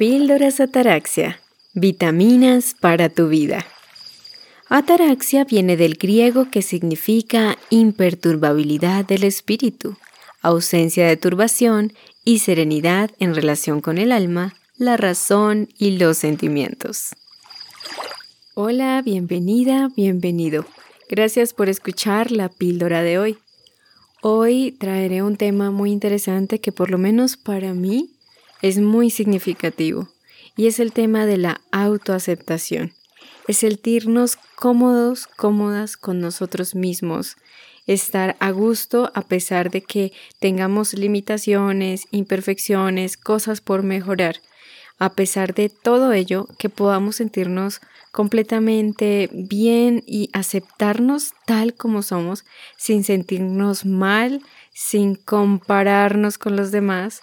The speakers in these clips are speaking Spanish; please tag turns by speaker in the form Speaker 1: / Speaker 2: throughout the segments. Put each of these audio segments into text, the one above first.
Speaker 1: Píldoras Ataraxia. Vitaminas para tu vida. Ataraxia viene del griego que significa imperturbabilidad del espíritu, ausencia de turbación y serenidad en relación con el alma, la razón y los sentimientos. Hola, bienvenida, bienvenido. Gracias por escuchar la píldora de hoy. Hoy traeré un tema muy interesante que por lo menos para mí es muy significativo y es el tema de la autoaceptación. Es sentirnos cómodos, cómodas con nosotros mismos, estar a gusto a pesar de que tengamos limitaciones, imperfecciones, cosas por mejorar. A pesar de todo ello, que podamos sentirnos completamente bien y aceptarnos tal como somos, sin sentirnos mal, sin compararnos con los demás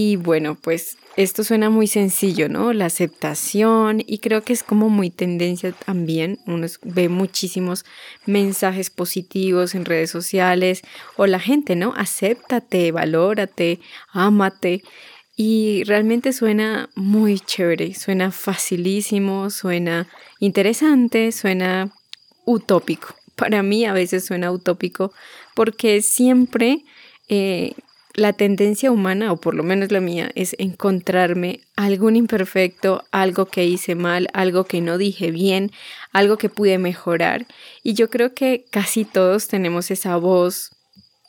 Speaker 1: y bueno, pues esto suena muy sencillo, ¿no? La aceptación y creo que es como muy tendencia también. Uno ve muchísimos mensajes positivos en redes sociales o la gente, ¿no? Acéptate, valórate, ámate. Y realmente suena muy chévere, suena facilísimo, suena interesante, suena utópico. Para mí a veces suena utópico porque siempre eh, la tendencia humana, o por lo menos la mía, es encontrarme algún imperfecto, algo que hice mal, algo que no dije bien, algo que pude mejorar. Y yo creo que casi todos tenemos esa voz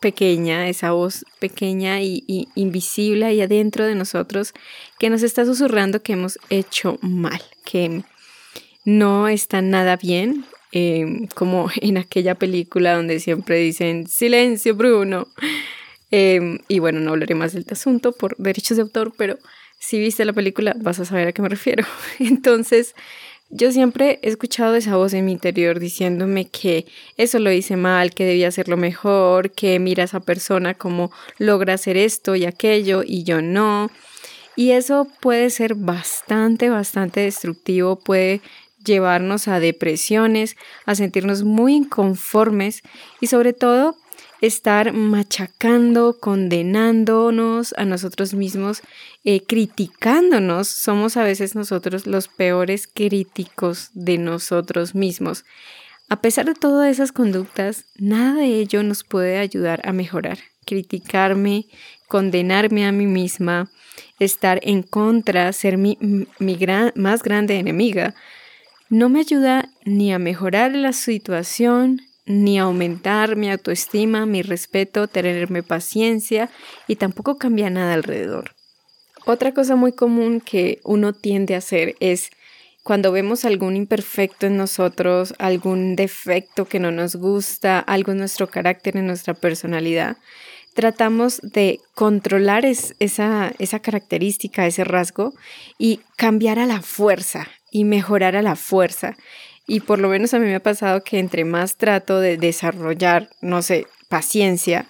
Speaker 1: pequeña, esa voz pequeña y, invisible ahí adentro de nosotros que nos está susurrando que hemos hecho mal, que no está nada bien, eh, como en aquella película donde siempre dicen, silencio Bruno, Em, y bueno, no hablaré más del asunto por derechos de autor, pero si viste la película vas a saber a qué me refiero. Entonces, yo siempre he escuchado esa voz en mi interior diciéndome que eso lo hice mal, que debía hacerlo mejor, que mira a esa persona como logra hacer esto y aquello y yo no. Y eso puede ser bastante, bastante destructivo, puede llevarnos a depresiones, a sentirnos muy inconformes y sobre todo estar machacando, condenándonos a nosotros mismos, eh, criticándonos. Somos a veces nosotros los peores críticos de nosotros mismos. A pesar de todas esas conductas, nada de ello nos puede ayudar a mejorar. Criticarme, condenarme a mí misma, estar en contra, ser mi, mi más grande enemiga, no me ayuda ni a mejorar la situación, ni aumentar mi autoestima, mi respeto, tenerme paciencia y tampoco cambia nada alrededor. Otra cosa muy común que uno tiende a hacer es cuando vemos algún imperfecto en nosotros, algún defecto que no nos gusta, algo en nuestro carácter, en nuestra personalidad, tratamos de controlar esa, esa característica, ese rasgo y cambiar a la fuerza y mejorar a la fuerza. Y por lo menos a mí me ha pasado que entre más trato de desarrollar, no sé, paciencia,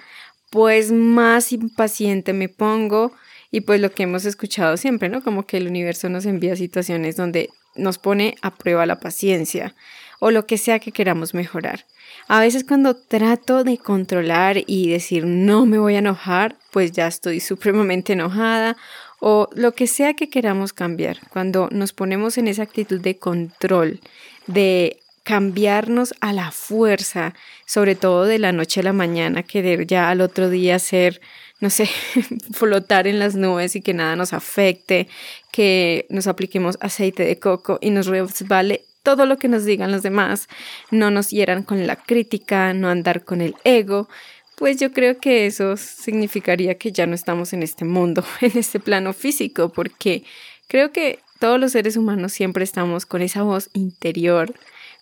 Speaker 1: pues más impaciente me pongo y pues lo que hemos escuchado siempre, ¿no? Como que el universo nos envía situaciones donde nos pone a prueba la paciencia o lo que sea que queramos mejorar. A veces cuando trato de controlar y decir no me voy a enojar, pues ya estoy supremamente enojada o lo que sea que queramos cambiar. Cuando nos ponemos en esa actitud de control, de cambiarnos a la fuerza, sobre todo de la noche a la mañana, querer ya al otro día ser, no sé, flotar en las nubes y que nada nos afecte, que nos apliquemos aceite de coco y nos resbale todo lo que nos digan los demás, no nos hieran con la crítica, no andar con el ego, pues yo creo que eso significaría que ya no estamos en este mundo, en este plano físico, porque creo que todos los seres humanos siempre estamos con esa voz interior,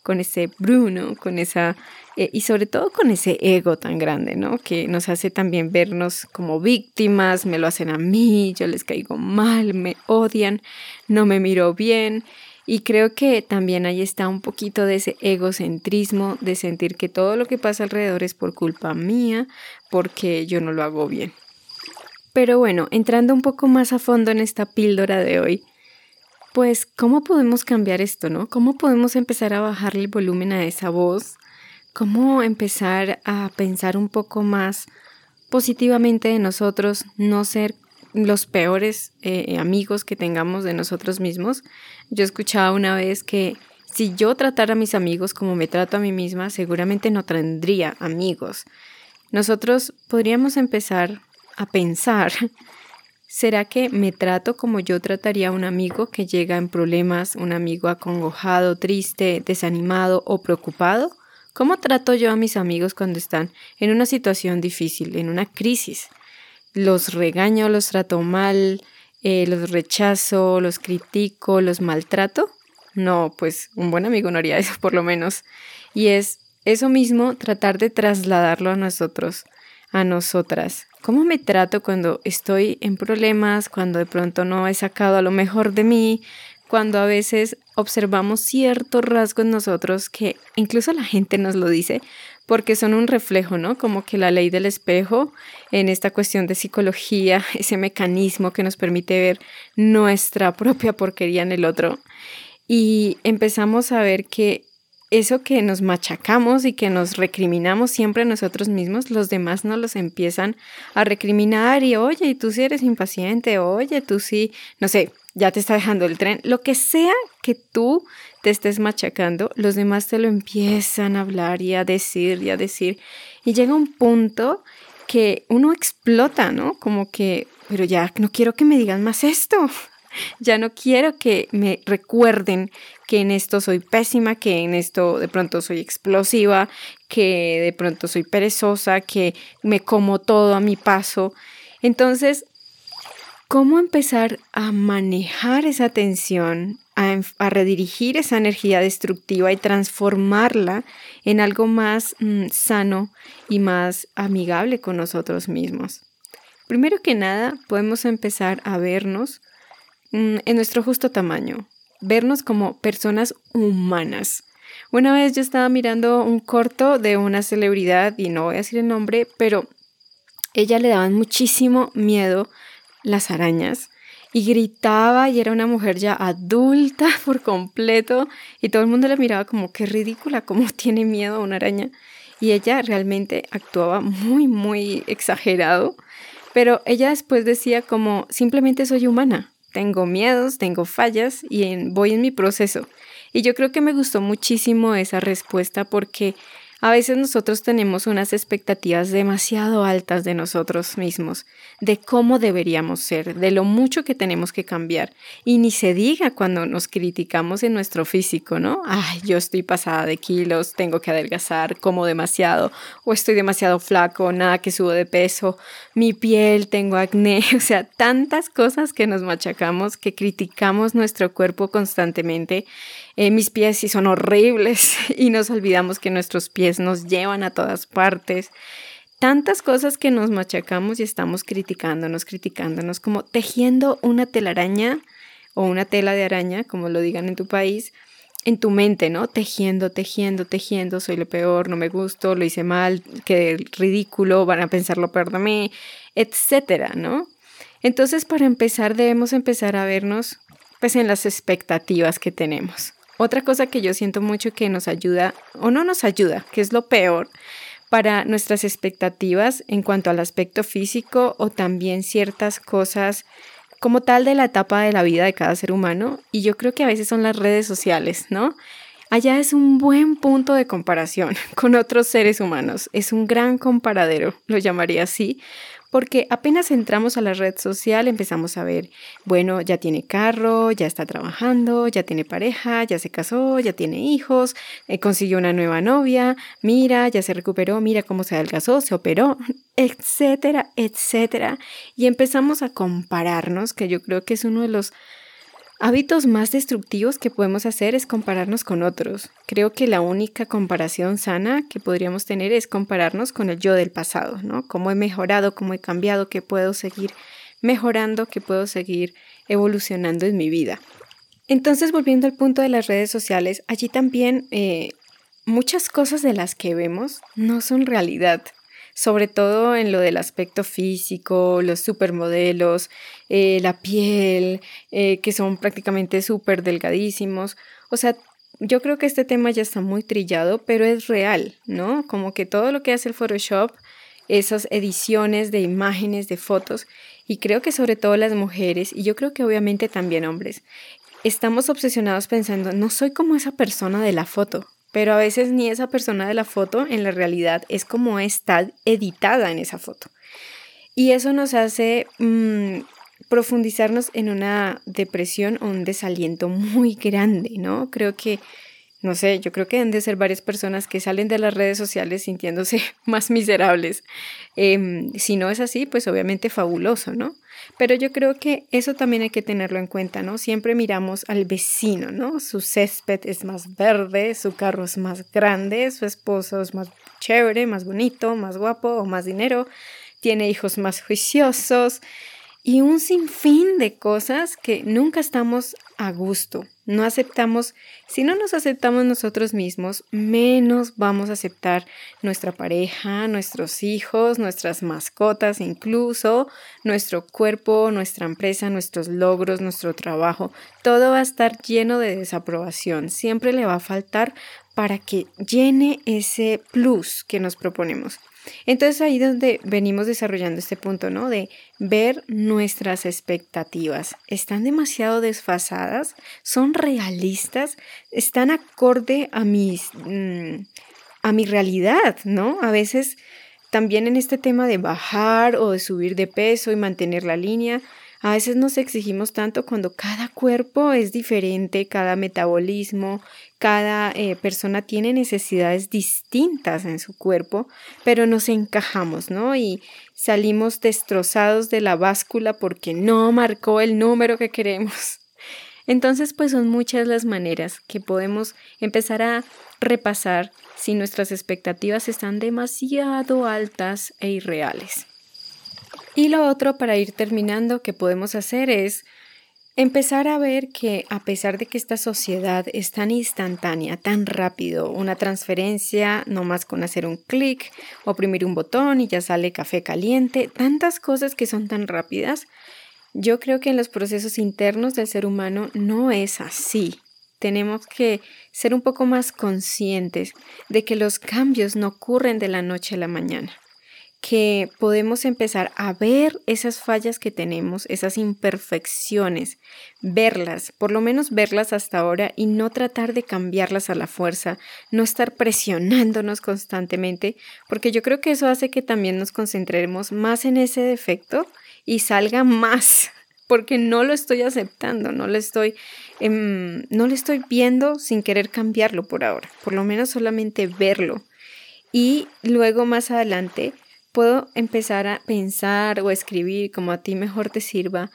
Speaker 1: con ese Bruno, con esa, eh, y sobre todo con ese ego tan grande, ¿no? Que nos hace también vernos como víctimas, me lo hacen a mí, yo les caigo mal, me odian, no me miro bien. Y creo que también ahí está un poquito de ese egocentrismo, de sentir que todo lo que pasa alrededor es por culpa mía, porque yo no lo hago bien. Pero bueno, entrando un poco más a fondo en esta píldora de hoy, pues, ¿cómo podemos cambiar esto, no? ¿Cómo podemos empezar a bajarle el volumen a esa voz? ¿Cómo empezar a pensar un poco más positivamente de nosotros, no ser los peores eh, amigos que tengamos de nosotros mismos. Yo escuchaba una vez que si yo tratara a mis amigos como me trato a mí misma, seguramente no tendría amigos. Nosotros podríamos empezar a pensar, ¿será que me trato como yo trataría a un amigo que llega en problemas, un amigo acongojado, triste, desanimado o preocupado? ¿Cómo trato yo a mis amigos cuando están en una situación difícil, en una crisis? ¿Los regaño, los trato mal, eh, los rechazo, los critico, los maltrato? No, pues un buen amigo no haría eso por lo menos. Y es eso mismo tratar de trasladarlo a nosotros, a nosotras. ¿Cómo me trato cuando estoy en problemas, cuando de pronto no he sacado a lo mejor de mí, cuando a veces observamos ciertos rasgos en nosotros que incluso la gente nos lo dice porque son un reflejo, ¿no? Como que la ley del espejo en esta cuestión de psicología, ese mecanismo que nos permite ver nuestra propia porquería en el otro. Y empezamos a ver que eso que nos machacamos y que nos recriminamos siempre nosotros mismos, los demás no los empiezan a recriminar y oye, y tú sí eres impaciente, oye, tú sí, no sé, ya te está dejando el tren, lo que sea que tú te estés machacando, los demás te lo empiezan a hablar y a decir y a decir. Y llega un punto que uno explota, ¿no? Como que, pero ya no quiero que me digan más esto. Ya no quiero que me recuerden que en esto soy pésima, que en esto de pronto soy explosiva, que de pronto soy perezosa, que me como todo a mi paso. Entonces, ¿cómo empezar a manejar esa tensión, a, redirigir esa energía destructiva y transformarla en algo más mm, sano y más amigable con nosotros mismos? Primero que nada, podemos empezar a vernos en nuestro justo tamaño, vernos como personas humanas. Una vez yo estaba mirando un corto de una celebridad, y no voy a decir el nombre, pero ella le daban muchísimo miedo las arañas y gritaba y era una mujer ya adulta por completo y todo el mundo la miraba como qué ridícula, cómo tiene miedo a una araña. Y ella realmente actuaba muy, muy exagerado, pero ella después decía como simplemente soy humana, tengo miedos, tengo fallas y voy en mi proceso. Y yo creo que me gustó muchísimo esa respuesta porque a veces nosotros tenemos unas expectativas demasiado altas de nosotros mismos, de cómo deberíamos ser, de lo mucho que tenemos que cambiar. Y ni se diga cuando nos criticamos en nuestro físico, ¿no? Ay, yo estoy pasada de kilos, tengo que adelgazar, como demasiado, o estoy demasiado flaco, nada que subo de peso, mi piel, tengo acné, o sea, tantas cosas que nos machacamos, que criticamos nuestro cuerpo constantemente eh, mis pies sí son horribles y nos olvidamos que nuestros pies nos llevan a todas partes. Tantas cosas que nos machacamos y estamos criticándonos, criticándonos, como tejiendo una telaraña o una tela de araña, como lo digan en tu país, en tu mente, ¿no? Tejiendo, tejiendo, tejiendo, soy lo peor, no me gusto, lo hice mal, qué ridículo, van a pensar lo peor de mí, etcétera, ¿no? Entonces, para empezar, debemos empezar a vernos pues en las expectativas que tenemos. Otra cosa que yo siento mucho que nos ayuda o no nos ayuda, que es lo peor para nuestras expectativas en cuanto al aspecto físico o también ciertas cosas como tal de la etapa de la vida de cada ser humano y yo creo que a veces son las redes sociales, ¿no? Allá es un buen punto de comparación con otros seres humanos, es un gran comparadero, lo llamaría así, porque apenas entramos a la red social empezamos a ver, bueno, ya tiene carro, ya está trabajando, ya tiene pareja, ya se casó, ya tiene hijos, eh, consiguió una nueva novia, mira, ya se recuperó, mira cómo se adelgazó, se operó, etcétera, etcétera. Y empezamos a compararnos, que yo creo que es uno de los Hábitos más destructivos que podemos hacer es compararnos con otros. Creo que la única comparación sana que podríamos tener es compararnos con el yo del pasado, ¿no? Cómo he mejorado, cómo he cambiado, qué puedo seguir mejorando, qué puedo seguir evolucionando en mi vida. Entonces, volviendo al punto de las redes sociales, allí también eh, muchas cosas de las que vemos no son realidad sobre todo en lo del aspecto físico, los supermodelos, eh, la piel, eh, que son prácticamente súper delgadísimos. O sea, yo creo que este tema ya está muy trillado, pero es real, ¿no? Como que todo lo que hace el Photoshop esas ediciones de imágenes, de fotos, y creo que sobre todo las mujeres, y yo creo que obviamente también hombres, estamos obsesionados pensando, no soy como esa persona de la foto, pero a veces ni esa persona de la foto en la realidad es como está editada en esa foto. Y eso nos hace mm, profundizarnos en una depresión o un desaliento muy grande, ¿no? Creo que no sé, yo creo que deben de ser varias personas que salen de las redes sociales sintiéndose más miserables. Em, si no es así, pues obviamente fabuloso, ¿no? Pero yo creo que eso también hay que tenerlo en cuenta, ¿no? Siempre miramos al vecino, ¿no? Su césped es más verde, su carro es más grande, su esposo es más chévere, más bonito, más guapo o más dinero, tiene hijos más juiciosos y un sinfín de cosas que nunca estamos a gusto. No aceptamos, si no nos aceptamos nosotros mismos, menos vamos a aceptar nuestra pareja, nuestros hijos, nuestras mascotas, incluso nuestro cuerpo, nuestra empresa, nuestros logros, nuestro trabajo. Todo va a estar lleno de desaprobación. Siempre le va a faltar para que llene ese plus que nos proponemos. Entonces ahí donde venimos desarrollando este punto, ¿no? De ver nuestras expectativas. ¿Están demasiado desfasadas? ¿Son realistas? ¿Están acorde a mis... Mm, a mi realidad, ¿no? A veces también en este tema de bajar o de subir de peso y mantener la línea, a veces nos exigimos tanto cuando cada cuerpo es diferente, cada metabolismo, cada eh, persona tiene necesidades distintas en su cuerpo, pero nos encajamos, ¿no? Y salimos destrozados de la báscula porque no marcó el número que queremos. Entonces, pues son muchas las maneras que podemos empezar a repasar si nuestras expectativas están demasiado altas e irreales. Y lo otro para ir terminando que podemos hacer es empezar a ver que a pesar de que esta sociedad es tan instantánea, tan rápido, una transferencia, no más con hacer un clic, oprimir un botón y ya sale café caliente, tantas cosas que son tan rápidas, yo creo que en los procesos internos del ser humano no es así. Tenemos que ser un poco más conscientes de que los cambios no ocurren de la noche a la mañana que podemos empezar a ver esas fallas que tenemos, esas imperfecciones, verlas, por lo menos verlas hasta ahora y no tratar de cambiarlas a la fuerza, no estar presionándonos constantemente, porque yo creo que eso hace que también nos concentremos más en ese defecto y salga más, porque no lo estoy aceptando, no lo estoy, em, no lo estoy viendo sin querer cambiarlo por ahora, por lo menos solamente verlo. Y luego más adelante puedo empezar a pensar o escribir como a ti mejor te sirva,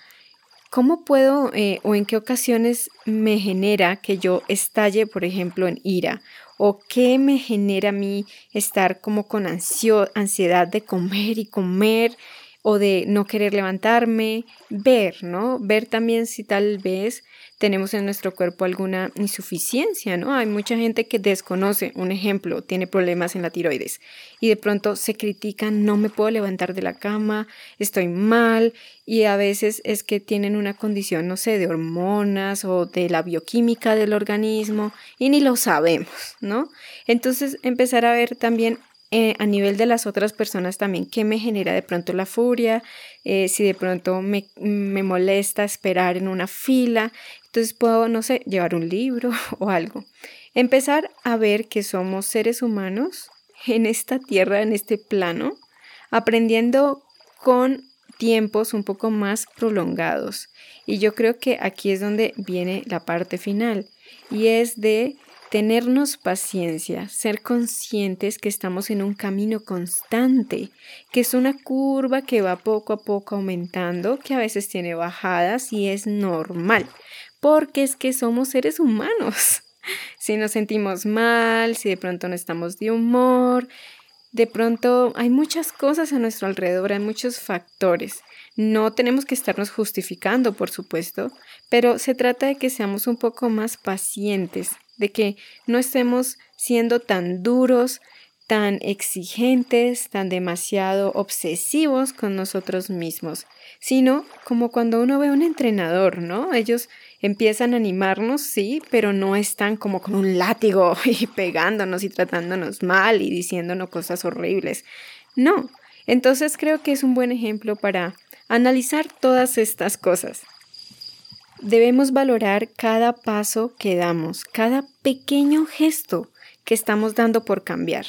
Speaker 1: ¿cómo puedo eh, o en qué ocasiones me genera que yo estalle, por ejemplo, en ira? ¿O qué me genera a mí estar como con ansiedad de comer y comer o de no querer levantarme? Ver, ¿no? Ver también si tal vez tenemos en nuestro cuerpo alguna insuficiencia, ¿no? Hay mucha gente que desconoce, un ejemplo, tiene problemas en la tiroides y de pronto se critican, no me puedo levantar de la cama, estoy mal y a veces es que tienen una condición, no sé, de hormonas o de la bioquímica del organismo y ni lo sabemos, ¿no? Entonces empezar a ver también eh, a nivel de las otras personas también, qué me genera de pronto la furia, eh, si de pronto me, me, molesta esperar en una fila, entonces puedo, no sé, llevar un libro o algo. Empezar a ver que somos seres humanos en esta tierra, en este plano, aprendiendo con tiempos un poco más prolongados. Y yo creo que aquí es donde viene la parte final y es de tenernos paciencia, ser conscientes que estamos en un camino constante, que es una curva que va poco a poco aumentando, que a veces tiene bajadas y es normal, porque es que somos seres humanos. Si nos sentimos mal, si de pronto no estamos de humor, de pronto hay muchas cosas a nuestro alrededor, hay muchos factores. No tenemos que estarnos justificando, por supuesto, pero se trata de que seamos un poco más pacientes, de que no estemos siendo tan duros, tan exigentes, tan demasiado obsesivos con nosotros mismos, sino como cuando uno ve a un entrenador, ¿no? Ellos empiezan a animarnos, sí, pero no están como con un látigo y pegándonos y tratándonos mal y diciéndonos cosas horribles. No, Entonces creo que es un buen ejemplo para analizar todas estas cosas. Debemos valorar cada paso que damos, cada pequeño gesto que estamos dando por cambiar.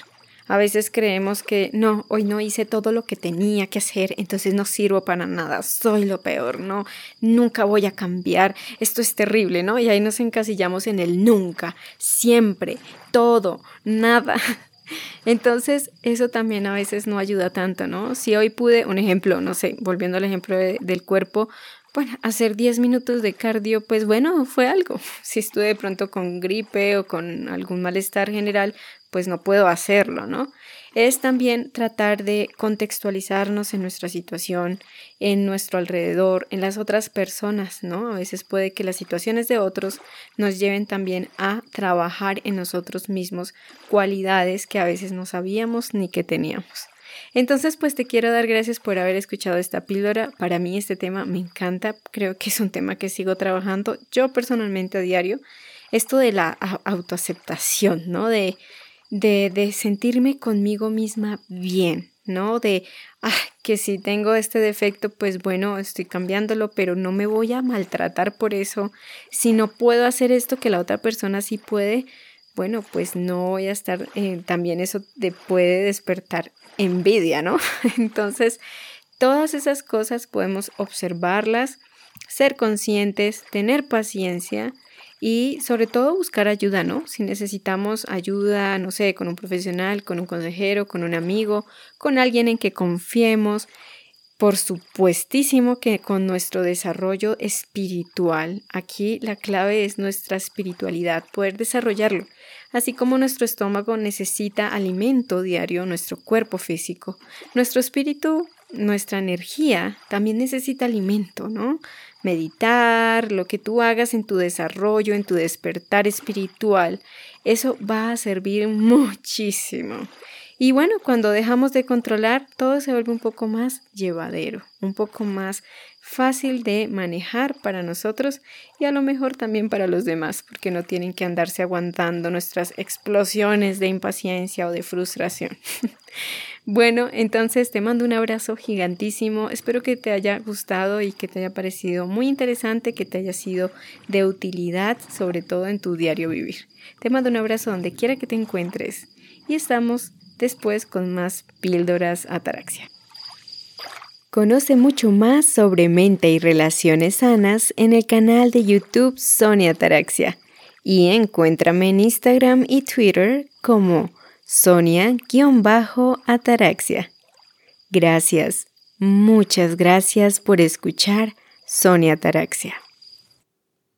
Speaker 1: A veces creemos que no, hoy no hice todo lo que tenía que hacer, entonces no sirvo para nada, soy lo peor, no, nunca voy a cambiar, esto es terrible, ¿no? Y ahí nos encasillamos en el nunca, siempre, todo, nada. Entonces, eso también a veces no ayuda tanto, ¿no? Si hoy pude, un ejemplo, no sé, volviendo al ejemplo del cuerpo, bueno, hacer 10 minutos de cardio, pues bueno, fue algo. Si estuve de pronto con gripe o con algún malestar general, pues no puedo hacerlo, ¿no? Es también tratar de contextualizarnos en nuestra situación, en nuestro alrededor, en las otras personas, ¿no? A veces puede que las situaciones de otros nos lleven también a trabajar en nosotros mismos cualidades que a veces no sabíamos ni que teníamos. Entonces, pues te quiero dar gracias por haber escuchado esta píldora. Para mí este tema me encanta, creo que es un tema que sigo trabajando yo personalmente a diario. Esto de la autoaceptación, ¿no? De, de, sentirme conmigo misma bien, ¿no? De, ah, que si tengo este defecto, pues bueno, estoy cambiándolo, pero no me voy a maltratar por eso. Si no puedo hacer esto que la otra persona sí puede, bueno, pues no voy a estar, eh, también eso te puede despertar envidia, ¿no? Entonces, todas esas cosas podemos observarlas, ser conscientes, tener paciencia y sobre todo buscar ayuda, ¿no? Si necesitamos ayuda, no sé, con un profesional, con un consejero, con un amigo, con alguien en que confiemos, por supuestísimo que con nuestro desarrollo espiritual, aquí la clave es nuestra espiritualidad, poder desarrollarlo. Así como nuestro estómago necesita alimento diario, nuestro cuerpo físico, nuestro espíritu, nuestra energía también necesita alimento, ¿no? Meditar, lo que tú hagas en tu desarrollo, en tu despertar espiritual, eso va a servir muchísimo. Y bueno, cuando dejamos de controlar, todo se vuelve un poco más llevadero, un poco más fácil de manejar para nosotros y a lo mejor también para los demás, porque no tienen que andarse aguantando nuestras explosiones de impaciencia o de frustración. bueno, entonces te mando un abrazo gigantísimo. Espero que te haya gustado y que te haya parecido muy interesante, que te haya sido de utilidad, sobre todo en tu diario vivir. Te mando un abrazo donde quiera que te encuentres y estamos después con más píldoras ataraxia. Conoce mucho más sobre mente y relaciones sanas en el canal de YouTube Sonia Ataraxia y encuéntrame en Instagram y Twitter como Sonia-Ataraxia. Gracias, muchas gracias por escuchar Sonia Ataraxia.